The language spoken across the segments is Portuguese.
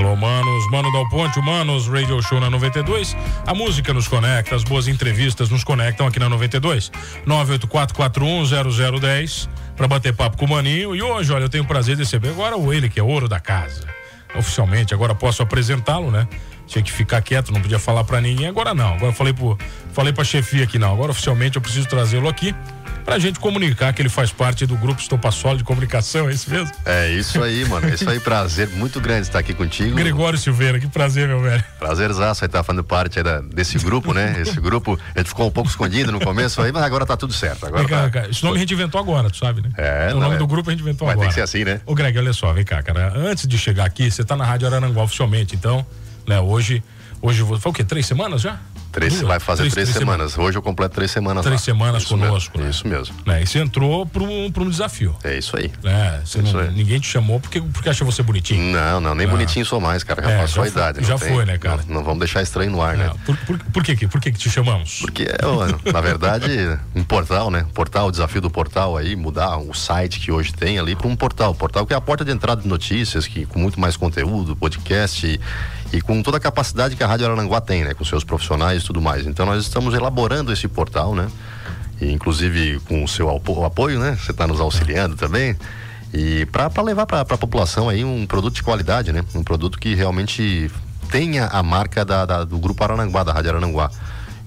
Alô, manos, Mano Dal Ponte, Manos, Radio Show na 92. A música nos conecta, as boas entrevistas nos conectam aqui na 92. 984410010 para bater papo com o Maninho. E hoje, olha, eu tenho o prazer de receber agora o ele, que é ouro da casa. Oficialmente, agora posso apresentá-lo, né? Tinha que ficar quieto, não podia falar para ninguém. Agora não. Agora falei pro, falei pra chefia aqui não. Agora oficialmente eu preciso trazê-lo aqui pra gente comunicar que ele faz parte do grupo Estopassol de comunicação, é isso mesmo? É isso aí, mano. É isso aí, prazer muito grande estar aqui contigo. Gregório Silveira, que prazer, meu velho. Prazerzaço aí estar tá fazendo parte da, desse grupo, né? Esse grupo, a gente ficou um pouco escondido no começo aí, mas agora tá tudo certo. Agora vem cá, tá... cara, esse nome a gente inventou agora, tu sabe, né? É, O nome é. do grupo a gente inventou Vai agora. ter que ser assim, né? Ô, Greg, olha só, vem cá, cara. Antes de chegar aqui, você tá na Rádio Araranguá oficialmente, então, né, hoje, hoje, foi o quê? Três semanas já? Três, Duas? vai fazer três, semanas. Hoje eu completo três semanas Três lá. semanas isso conosco, Mesmo, né? Isso mesmo. Né? E você entrou para um, um desafio. É isso aí. Né? Você Isso não- aí. ninguém te chamou porque, porque achou você bonitinho. Não, não, nem Ah. bonitinho sou mais, cara. Já É, passou já a idade. não já tem- foi, né, cara? Não, não vamos deixar estranho no ar, né? Não, Por, por, por que, por que que te chamamos? Porque, ó, na verdade, um portal, né? Portal, o desafio do portal aí, mudar o site que hoje tem ali para um portal. Portal que é a porta de entrada de notícias, que com muito mais conteúdo, podcast e, e com toda a capacidade que a Rádio Arananguá tem, né? Com seus profissionais e tudo mais. Então nós estamos elaborando esse portal, né? E, inclusive com o seu apo- apoio, né? Você está nos auxiliando também. E para levar para a população aí um produto de qualidade, né? Um produto que realmente tenha a marca da, da- do Grupo Arananguá, da Rádio Arananguá.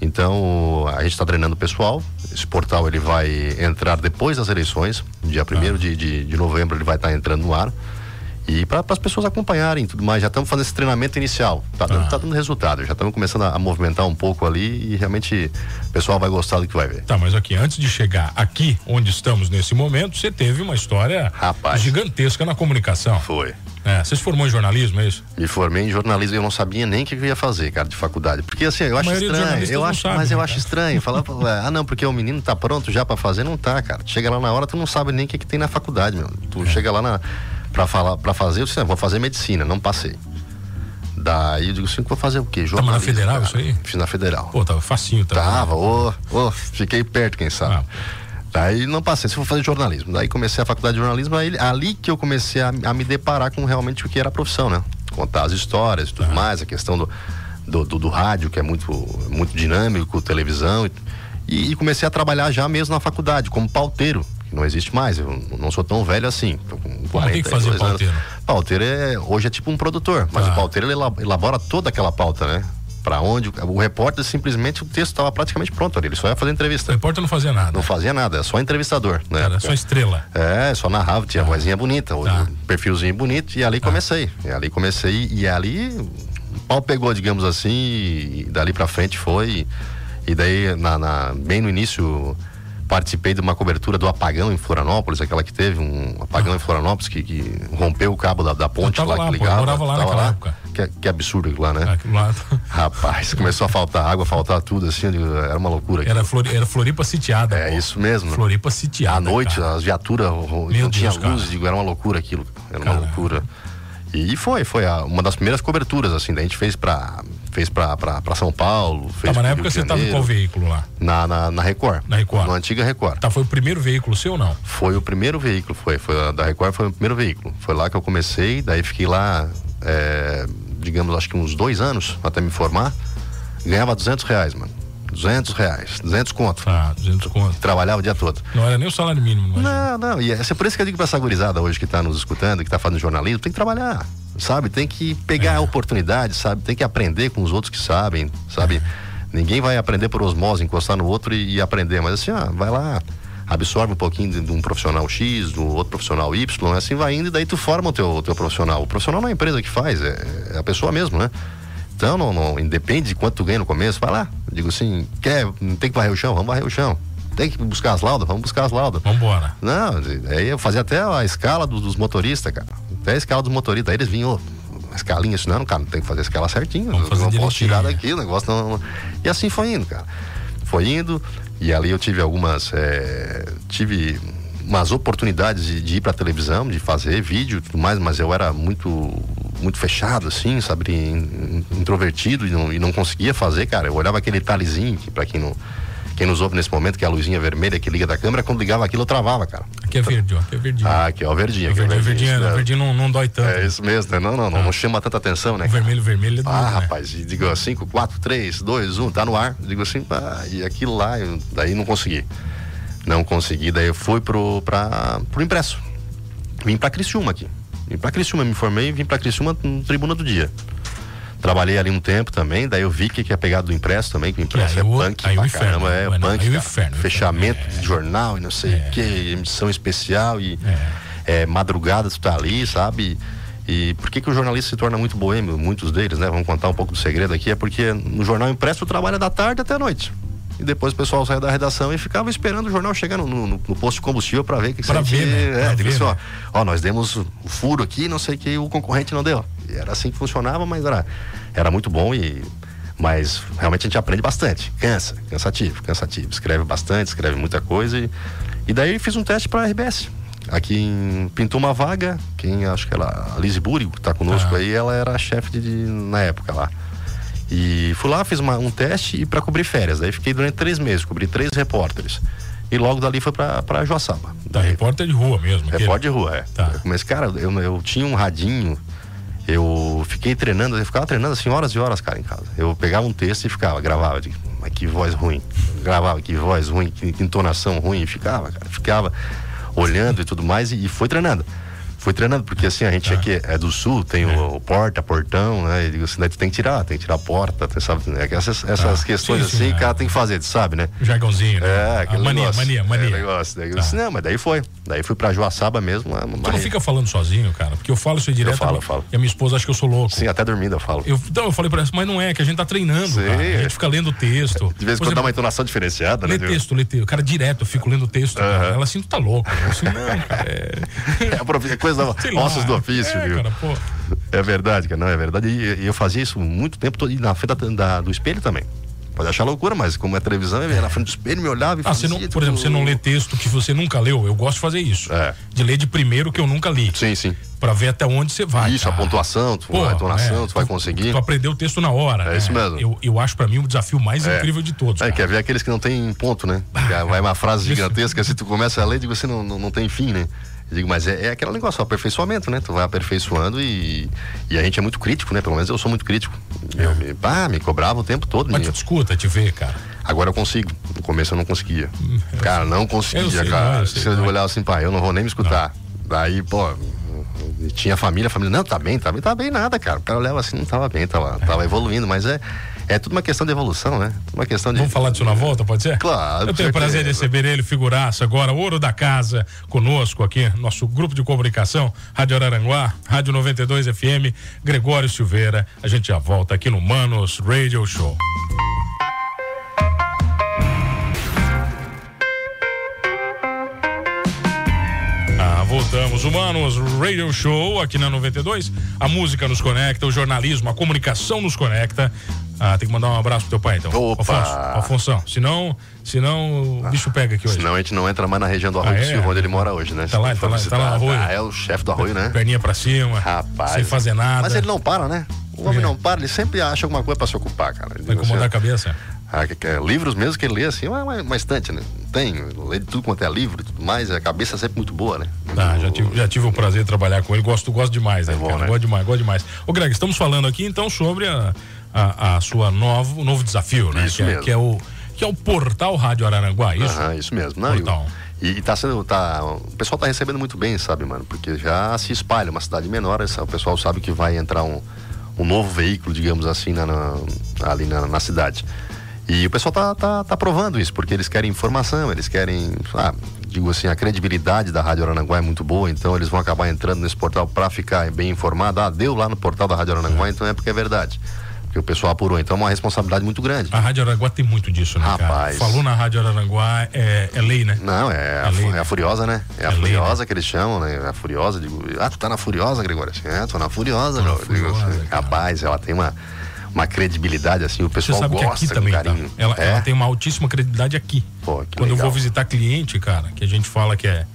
Então, a gente está treinando o pessoal. Esse portal ele vai entrar depois das eleições, dia 1 de, de, de novembro ele vai estar entrando no ar. E para as pessoas acompanharem tudo mais, já estamos fazendo esse treinamento inicial. Tá dando, Ah. tá dando resultado, já estamos começando a, a movimentar um pouco ali e realmente o pessoal vai gostar do que vai ver. Tá, mas aqui, antes de chegar aqui, onde estamos nesse momento, você teve uma história Rapaz. gigantesca na comunicação. Foi. É, você se formou em jornalismo, é isso? Me formei em jornalismo e eu não sabia nem o que eu ia fazer, cara, de faculdade. Porque assim, eu acho maioria dos estranho. Eu acho, sabe, mas eu né, acho cara? estranho. Falava, ué, ah, não, porque o menino tá pronto já pra fazer, não tá, cara. Chega lá na hora, tu não sabe nem o que, que tem na faculdade, meu. Tu É. chega lá na, pra, falar, pra fazer, eu disse, não, vou fazer medicina, não passei. Daí eu digo assim, vou fazer o quê? Tava na Jornalismo, federal cara. isso aí? Fiz na federal. Pô, tava facinho, tá? Tava, ô, ô, fiquei perto, quem sabe. Ah. Daí não passei, se for fazer jornalismo. Daí comecei a faculdade de jornalismo, aí, ali que eu comecei a, a me deparar com realmente o que era a profissão, né? Contar as histórias e tudo Tá. mais, a questão do, do, do- do rádio, que é muito, muito dinâmico, televisão. E, e comecei a trabalhar já mesmo na faculdade, como pauteiro, que não existe mais. Eu não sou tão velho assim. Tô com Como tem que fazer 42 anos. pauteiro? Pauteiro é, hoje é tipo um produtor, mas Tá. o pauteiro ele elab- elabora toda aquela pauta, né? Pra onde o- o repórter simplesmente o texto estava praticamente pronto ali, ele só ia fazer O entrevista. repórter não fazia nada. Não fazia nada, é só entrevistador, né? Era só estrela. É, só narrava, tinha vozinha bonita, o Tá. perfilzinho bonito, e ali comecei. E ali comecei, e ali o pau pegou, digamos assim, e dali pra frente foi. E daí, na, na- bem no início, participei de uma cobertura do apagão em Florianópolis, aquela que teve um apagão em Florianópolis que, que rompeu o cabo da, da ponte lá lá, que pô, eu ligava. morava lá naquela época. Que, que absurdo aquilo lá, né? Aquilo lá. Rapaz, começou a faltar água, faltar tudo, assim, eu digo, era uma loucura. Era, aquilo. Flori, era Floripa sitiada. É pô. isso mesmo. Floripa sitiada. À noite, cara. as viaturas não tinha Deus, cara. luz, digo, era uma loucura aquilo. Era uma Caramba. loucura. E foi, foi a- uma das primeiras coberturas, assim, daí a gente fez pra, fez pra, pra, pra São Paulo. Tá, Fez mas pro na época você tava em Janeiro, qual veículo lá? Na, na, na Record. Na Record. Na antiga Record. Tá, foi o primeiro veículo seu ou não? Foi o primeiro veículo, foi. foi da Record foi o primeiro veículo. Foi lá que eu comecei, daí fiquei lá, é, digamos, acho que uns dois anos até me formar. Ganhava 200 reais, mano. 200 reais, 200 conto. Tá, 200 conto. Trabalhava o dia todo. Não era nem o salário mínimo, não é? Não, não, e é é por isso que eu digo pra essa gurizada hoje que tá nos escutando, que tá fazendo jornalismo, tem que trabalhar, sabe? Tem que pegar a oportunidade, sabe? Tem que aprender com os outros que sabem, sabe? Ninguém vai aprender por osmose, encostar no outro e, e aprender, mas assim, ó, vai lá, absorve um pouquinho de, de um profissional X, do outro profissional Y, assim vai indo e daí tu forma o teu, o teu profissional. O profissional não é a empresa que faz, é, é a pessoa mesmo, né? Então, não, não, independe de quanto tu ganha no começo, vai lá. Eu digo assim, quer, tem que varrer o chão? Vamos varrer o chão. Tem que buscar as laudas? Vamos buscar as laudas. Vambora. Não, aí eu fazia até a escala dos, dos motoristas, cara. Até a escala dos motoristas. Aí eles vinham, uma escalinha, isso não, cara, não tem que fazer a escala certinho. Vamos eu fazer não posso tirar daqui, o negócio não, não- E assim foi indo, cara. Foi indo, e ali eu tive algumas. eh, tive umas oportunidades de, de ir pra televisão, de fazer vídeo e tudo mais, mas eu era muito muito fechado, assim, sabe, in- in- introvertido e não, e não conseguia fazer, cara. Eu olhava aquele talizinho, que pra quem não. Quem nos ouve nesse momento, que é a luzinha vermelha que liga da câmera, quando ligava aquilo eu travava, cara. Aqui é verde, ó. Aqui é verdinho. Ah, aqui o verdinho. aqui é verdinho, verdinho, isso o mesmo. verdinho não, não dói tanto. É isso mesmo, né? Não, não, não, Ah. não chama tanta atenção, né? O vermelho, vermelho é Ah, né? rapaz, e digo 5, 4, 3, 2, 1, tá no ar. Digo assim, ah, e aquilo lá, eu, daí não consegui. Não consegui, daí eu fui pro, pra, pro impresso. Vim pra Criciúma aqui. Vim pra Criciúma, me formei e vim pra Criciúma no Tribuna do Dia. Trabalhei ali um tempo também, daí eu vi que que é pegado do impresso também, que o impresso aí é o- punk aí o pra inferno, caramba, é não é não, punk, aí o cara. inferno, fechamento é. de jornal e não sei o que, emissão especial e É. é, madrugada tu tá ali, sabe? E por que, que o jornalista se torna muito boêmio? Muitos deles, né? Vamos contar um pouco do segredo aqui. É porque no jornal impresso tu trabalha da tarde até a noite. E depois o pessoal saia da redação e ficava esperando o jornal chegar no, no- no posto de combustível para ver o que Pra que ver, né? Pra É, digo ver, assim, ó, né? ó, nós demos o furo aqui, não sei o que o concorrente não deu. E era assim que funcionava, mas era, era muito bom e. Mas realmente a gente aprende bastante. Cansa, cansativo, cansativo. Escreve bastante, escreve muita coisa. E, e daí fiz um teste para a RBS. Aqui em, pintou uma vaga, quem acho que ela, a Liz Búrigo, que tá conosco Ah. aí, ela era chefe de, de- na época lá. E fui lá, fiz uma- um teste e para cobrir férias. Daí fiquei durante três meses, cobri três repórteres. E logo dali foi para Joaçaba. Tá, repórter de rua mesmo. Repórter de rua, é. Tá. Mas, cara, eu, eu tinha um radinho, eu fiquei treinando, eu ficava treinando assim horas e horas, cara, em casa. Eu pegava um texto e ficava, gravava, digo, mas que voz ruim. Gravava, que voz ruim, que, que entonação ruim, e ficava, cara, ficava olhando e tudo mais, e, e foi treinando. Fui treinando, porque assim, a gente Tá. aqui é do sul, tem o, o porta, portão, né? E digo assim, daí tu tem que tirar, tem que tirar a porta, tem, sabe? É que essas, essas Tá. questões Sim, sim, assim, é. o cara tem que fazer, tu sabe, né? Jargãozinho, né? É, A aquele mania, negócio. mania, mania. É, negócio. Daí eu Tá. disse, não, mas daí foi. Daí fui pra Joaçaba mesmo. Uma Tu não fica falando sozinho, cara? Porque eu falo isso aí direto. falo, eu falo. E a minha esposa acha que eu sou louco. Sim, até dormindo eu falo. Eu, então, eu falei pra ela, mas não é, que a gente tá treinando, Sim. cara. A gente fica lendo texto. De vez em quando dá uma entonação diferenciada, né? Lê texto, lê texto. Cara, direto, eu fico lendo texto. cara. Ela assim, tu tá louco. Eu assim, não, cara, é... É a coisa lá. ossos do ofício, é, viu? cara. É verdade, cara, não, é verdade. E, e eu fazia isso muito tempo todo, e na frente da, da- do espelho também. Pode achar loucura, mas como é televisão, eu ia na frente do espelho, me olhava e Ah, você fazia. não, por tudo- exemplo, você não lê texto que você nunca leu. Eu gosto de fazer isso. É. De ler de primeiro que eu nunca li. Sim, sim. Pra ver até onde você vai. isso, a cara. pontuação, tu, Pô, a entonação, é, tu vai conseguir. Tu aprendeu o texto na hora. É né? isso mesmo. Eu, eu acho pra mim o desafio mais É. incrível de todos. É, cara. quer ver aqueles que não tem ponto, né? Que vai uma frase gigantesca, se tu começa a ler, assim, não, não, não tem fim, né? Eu digo, mas é, é aquele negócio, o aperfeiçoamento, né? Tu vai aperfeiçoando e, e a gente é muito crítico, né? Pelo menos eu sou muito crítico. Eu, me, pá, me cobrava o tempo todo. É. Mas tu te escuta, te vê, cara. Agora eu consigo. No começo eu não conseguia. Cara, não Eu conseguia, sei, cara. não, eu Se eu não. olhar assim, pai, eu não vou nem me escutar. Daí, pô, tinha família, família, não, tá bem, tá bem, tá bem nada, cara. O cara olhava assim, não tava bem, tava, tava evoluindo, mas é, é tudo uma questão de evolução, né? Tudo uma questão de. Vamos falar disso na volta, pode ser? Claro, Eu tenho o prazer de receber ele, figuraça, agora, ouro da casa, conosco aqui, nosso grupo de comunicação, Rádio Araranguá, Rádio 92 FM, Gregório Silveira. A gente já volta aqui no Manos Radio Show. Ah, voltamos. Humanos Radio Show aqui na 92. A música nos conecta, o jornalismo, a comunicação nos conecta. Ah, tem que mandar um abraço pro teu pai, então. Opa! Afonso, Afonso. Senão, senão o bicho pega aqui hoje. Senão a gente não entra mais na região do Arroio Ah, do é? Silva, onde ele mora hoje, né? Tá lá, tá lá, tá lá no Arroio. Ah, é o chefe do Arroio, né? Perninha pra cima. Rapaz. Sem fazer nada. Mas ele não para, né? O homem É. não para, ele sempre acha alguma coisa pra se ocupar, cara. Vai incomodar a cabeça. Ah, que- que é, livros mesmo que ele lê assim, uma, uma, uma estante, né? Tem, lê de tudo quanto é livro e tudo mais, a cabeça é sempre muito boa, né? Ah, já tive, já tive o prazer de trabalhar com ele. Gosto, gosto demais, né, É bom, cara? né? Gosto demais, gosto demais. Ô, Greg, estamos falando aqui então sobre a, a, a sua novo, novo desafio, né? Isso que, é, mesmo. que é o que é o portal Rádio Araranguá, isso? Aham, isso mesmo. Não, Portal. e, e tá sendo. Tá, o pessoal tá recebendo muito bem, sabe, mano? Porque já se espalha, uma cidade menor, essa- o pessoal sabe que vai entrar um, um novo veículo, digamos assim, na, na- ali na, na cidade. E o pessoal tá, tá, tá provando isso, porque eles querem informação, eles querem. Ah, digo assim, a credibilidade da Rádio Arananguá é muito boa, então eles vão acabar entrando nesse portal para ficar bem informado. Ah, deu lá no portal da Rádio Arananguá, então é porque é verdade. Porque o pessoal apurou. Então é uma responsabilidade muito grande. A Rádio Araranguá tem muito disso, né, cara? Rapaz. Falou na Rádio Araranguá, é, é lei, né? Não, é, a, É lei, fu- né? é a Furiosa, né? É a É lei, Furiosa que eles chamam, né? É a Furiosa, digo, ah, tu tá na Furiosa, Gregório? É, tô na Furiosa, Tô na meu. Furiosa, cara. rapaz, ela tem uma, uma credibilidade, assim, o pessoal Você sabe gosta que aqui também, tá? carinho. Ela, é? ela tem uma altíssima credibilidade aqui. Pô, Quando eu legal. vou visitar cliente, cara, que a gente fala que é.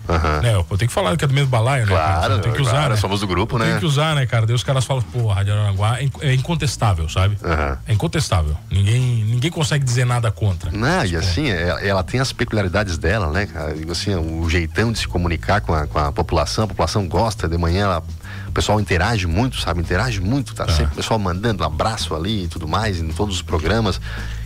Né, eu tenho que falar que é do mesmo balaio, né? Claro, Tem que usar, claro, né? somos do grupo, Tem né? que usar, né, cara? Daí os caras falam, pô, a Rádio Aranguá é é incontestável, sabe? É incontestável. Ninguém, ninguém consegue dizer nada contra. Não, e assim, ela, ela tem as peculiaridades dela, né, cara? Assim, o jeitão de se comunicar com a, com a população, a população gosta, de manhã ela, o pessoal interage muito, sabe? Interage muito, tá sempre o pessoal mandando um abraço ali e tudo mais, em todos os programas,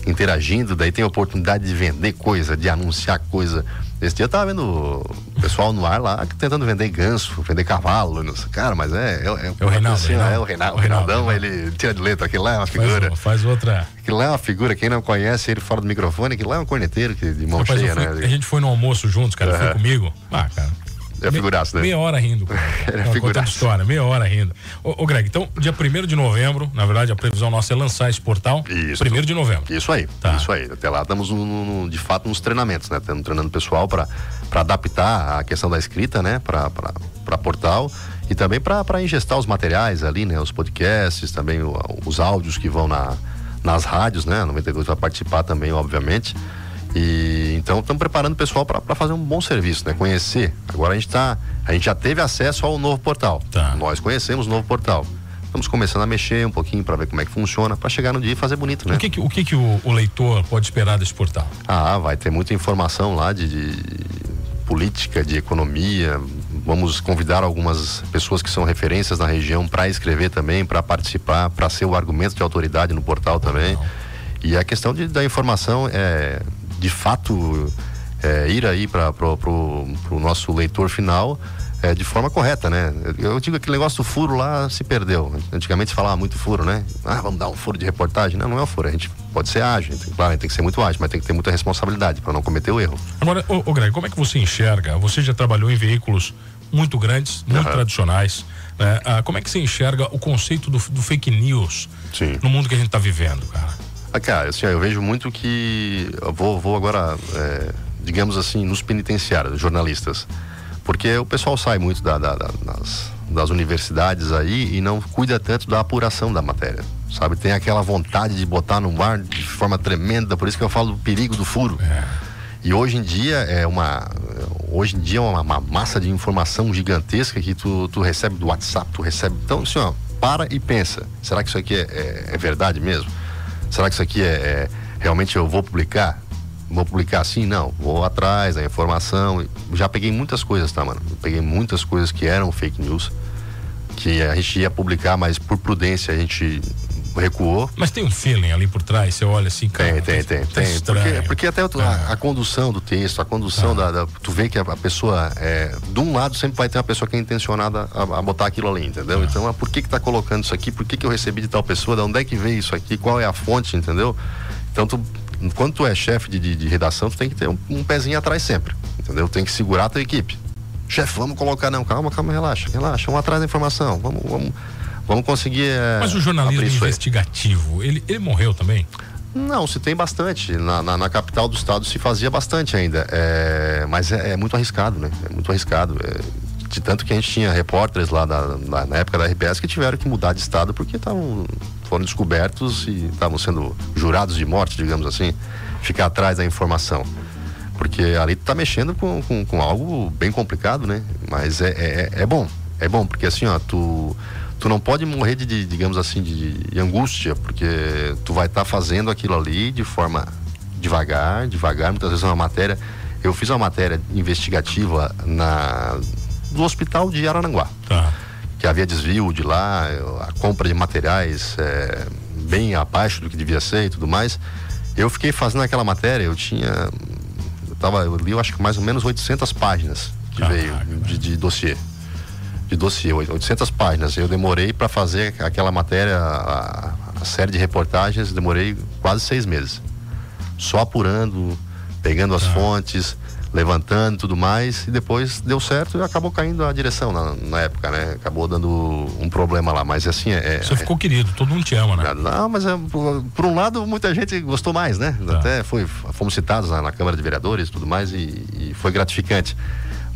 interagindo, daí tem a oportunidade de vender coisa, de anunciar coisa. Esse dia eu tava vendo o pessoal no ar lá tentando vender ganso, vender cavalo, não sei. cara, mas é. É, É o Reinaldo, assim, Reinaldo. é o Reinaldo. O O Reinaldo, Reinaldão, Reinaldo. ele tira de letra, aquilo lá é uma Faz, figura. uma- faz outra. Aquilo lá é uma figura, quem não conhece ele fora do microfone, aquilo lá é um corneteiro que, de mão Rapaz, cheia, fui- né? A gente foi no almoço juntos, cara. Foi Aham. comigo. Ah, cara. É figuraço, né? Meia hora rindo. Ele é história, meia hora rindo. Ô, ô, Greg, então, dia 1 de novembro, na verdade, a previsão nossa é lançar esse portal. Isso. 1 de novembro. Isso aí, Tá. isso aí. Até lá estamos, no- no- de fato, nos treinamentos, né? Estamos treinando o pessoal para adaptar a questão da escrita, né? Para portal e também para ingestar os materiais ali, né? Os podcasts, também o- os áudios que vão na, nas rádios, né? A 92 vai participar também, obviamente. E então estamos preparando o pessoal para fazer um bom serviço, né? Conhecer. Agora a gente tá, a gente já teve acesso ao novo portal. Tá. Nós conhecemos o novo portal. Estamos começando a mexer um pouquinho para ver como é que funciona, para chegar no dia e fazer bonito, né? O que, que- o, que, que o, o leitor pode esperar desse portal? Ah, vai ter muita informação lá de, de política, de economia. Vamos convidar algumas pessoas que são referências na região para escrever também, para participar, para ser o argumento de autoridade no portal também. E a questão de, da informação é, de fato, é, ir aí para o nosso leitor final é, de forma correta, né? Eu digo que aquele negócio do furo lá se perdeu. Antigamente se falava muito furo, né? Ah, vamos dar um furo de reportagem. Não, não é um furo. A gente pode ser ágil, tem- claro, a gente tem que ser muito ágil, mas tem que ter muita responsabilidade para não cometer o erro. Agora, ô, ô Greg, como é que você enxerga? Você já trabalhou em veículos muito grandes, muito Aham. tradicionais. né? Ah, como é que você enxerga o conceito do, do fake news Sim. no mundo que a gente está vivendo, cara? Ah, cara, assim, eu vejo muito que. Vou, vou agora, é, digamos assim, nos penitenciários, jornalistas. Porque o pessoal sai muito da- da- da- das, das universidades aí e não cuida tanto da apuração da matéria. Sabe? Tem aquela vontade de botar no ar de forma tremenda, por isso que eu falo do perigo do furo. E hoje em dia é uma. Hoje em dia é uma, uma massa de informação gigantesca que tu, tu recebe do WhatsApp, tu recebe. Então, assim, ó, para e pensa. Será que isso aqui é, é- é verdade mesmo? Será que isso aqui é, é- realmente eu vou publicar? Vou publicar assim? Não. Vou atrás da informação. Já peguei muitas coisas, tá, mano? Peguei muitas coisas que eram fake news, que a gente ia publicar, mas por prudência a gente recuou. Mas tem um feeling ali por trás, você olha assim, cara. Tem, tem, tem, tá tem. Porque, porque até a, a condução do texto, a condução da, da- Tu vê que a, pessoa, é, de um lado, sempre vai ter uma pessoa que é intencionada a, a botar aquilo ali, entendeu? Então, ah, por que que tá colocando isso aqui? Por que que eu recebi de tal pessoa? De onde é que veio isso aqui? Qual é a fonte, entendeu? Então, tu, quando tu é chefe de, de, de redação, tu tem que ter um, um pezinho atrás sempre, entendeu? Tem que segurar a tua equipe. Chefe, vamos colocar, não, calma, calma, relaxa, relaxa, vamos atrás da informação, vamos, vamos, vamos conseguir. é, Mas o jornalismo investigativo, ele, ele morreu também? Não, se tem bastante. Na, na, na capital do estado se fazia bastante ainda. É, mas é, é muito arriscado, né? É muito arriscado. É, de tanto que a gente tinha repórteres lá da- na, na época da RBS que tiveram que mudar de estado porque estavam foram descobertos e estavam sendo jurados de morte, digamos assim, ficar atrás da informação. Porque ali tu tá mexendo com, com, com algo bem complicado, né? Mas é, é, é bom. É bom, porque assim, ó, tu, tu não pode morrer de, de, digamos assim, de, de angústia, porque tu vai estar fazendo aquilo ali de forma devagar, devagar, muitas vezes é uma matéria. Eu fiz uma matéria investigativa na, do hospital de Araranguá Tá. que havia desvio de lá, a compra de materiais é, bem abaixo do que devia ser e tudo mais. Eu fiquei fazendo aquela matéria, eu tinha. Eu, tava, eu li, eu acho que mais ou menos 800 páginas que Caraca, veio de, de dossiê. De dossiê, 800 páginas. Eu demorei para fazer aquela matéria, a, a série de reportagens, demorei quase seis meses. Só apurando, pegando as fontes, levantando e tudo mais, e depois deu certo e acabou caindo a direção na, na época, né? Acabou dando um problema lá, mas assim, é... Você ficou querido, todo mundo te ama, né? Não, mas é, por, por um lado muita gente gostou mais, né? Tá. Até foi, fomos citados na, na Câmara de Vereadores e tudo mais e, e foi gratificante.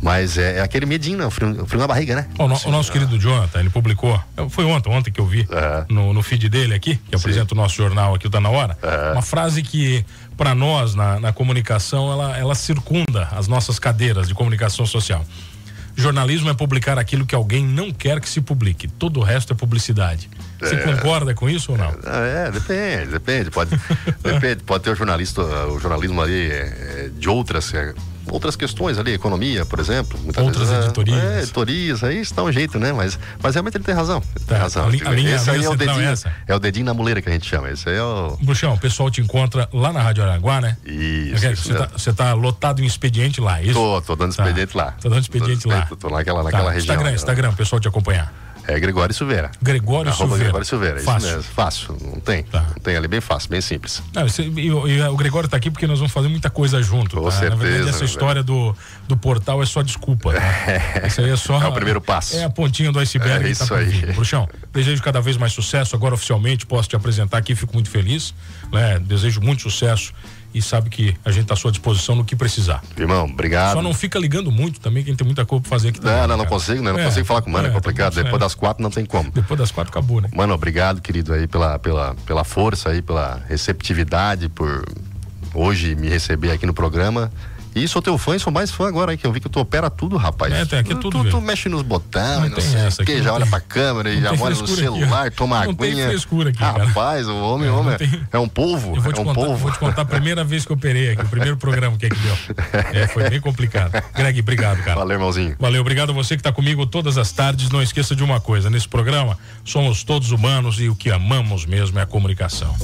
Mas é, é aquele medinho, né? o frio, frio na barriga, né? O, no, o nosso querido Jonathan, ele publicou, foi ontem, ontem que eu vi no, no feed dele aqui, que apresenta o nosso jornal aqui, o Tá Na Hora, uma frase que, para nós, na, na comunicação, ela, ela circunda as nossas cadeiras de comunicação social. Jornalismo é publicar aquilo que alguém não quer que se publique. Todo o resto é publicidade. Você É. concorda com isso ou não? É, depende, depende. Pode, depende, pode ter o jornalista, o jornalismo ali é, de outras, é, outras questões ali, economia, por exemplo. Outras vezes, é, editorias. É, editorias, aí está um jeito, né? Mas, mas realmente ele tem razão. Ele tem Tá, razão. a li- a linha- Esse a aí linha é o é dedinho. essa. É o dedinho na muleira que a gente chama. Esse aí é o. Bruxão, o pessoal te encontra lá na Rádio Aranguá, né? Isso, Você isso tá, tá lotado em expediente lá, é isso? Tô, tô dando Tá. expediente lá. Tô dando expediente Tô- lá. Tô, tô naquela, Tá, naquela região. Instagram, né? Instagram, o pessoal te acompanhar. É Gregório Silveira. Gregório Arroba Silveira. Gregório Silveira, Fácil. isso mesmo. Fácil, não tem. Tá. Não tem ali, bem fácil, bem simples. Não, esse- e, o- e o Gregório tá aqui porque nós vamos fazer muita coisa junto. Com tá? Na verdade, certeza, essa meu história do, do portal é só desculpa. Tá? Isso aí é só. É o primeiro passo. É a pontinha do iceberg É tá isso por aí. Bruxão, desejo cada vez mais sucesso. Agora, oficialmente, posso te apresentar aqui, fico muito feliz. Né? Desejo muito sucesso e sabe que a gente tá à sua disposição no que precisar. Irmão, obrigado. Só não fica ligando muito também, quem tem muita coisa pra fazer aqui também. Não, não, não cara? consigo, né? Não É, consigo falar com o mano, é, é, complicado. Depois é. das quatro não tem como. Depois das quatro acabou, né? Mano, obrigado, querido, aí, pela, pela, pela força aí, pela receptividade, por hoje me receber aqui no programa. E sou teu fã e sou mais fã agora aí, que eu vi que tu opera tudo, rapaz. É, tem aqui tu, tudo, tu, tu mexe nos botões, Não não, tem sei essa aqui, que, não já olha tem- pra câmera e já tem olha no aqui, celular, ó. toma Não tem aguinha. frescura aqui, cara. Rapaz, o homem, não homem tem- é um polvo, Eu vou te, é um contar, polvo. vou te contar a primeira vez que eu operei aqui, o primeiro programa que é que deu. É, foi bem complicado. Greg, obrigado, cara. Valeu, irmãozinho. Valeu, obrigado a você que está comigo todas as tardes. Não esqueça de uma coisa: nesse programa, somos todos humanos e o que amamos mesmo é a comunicação.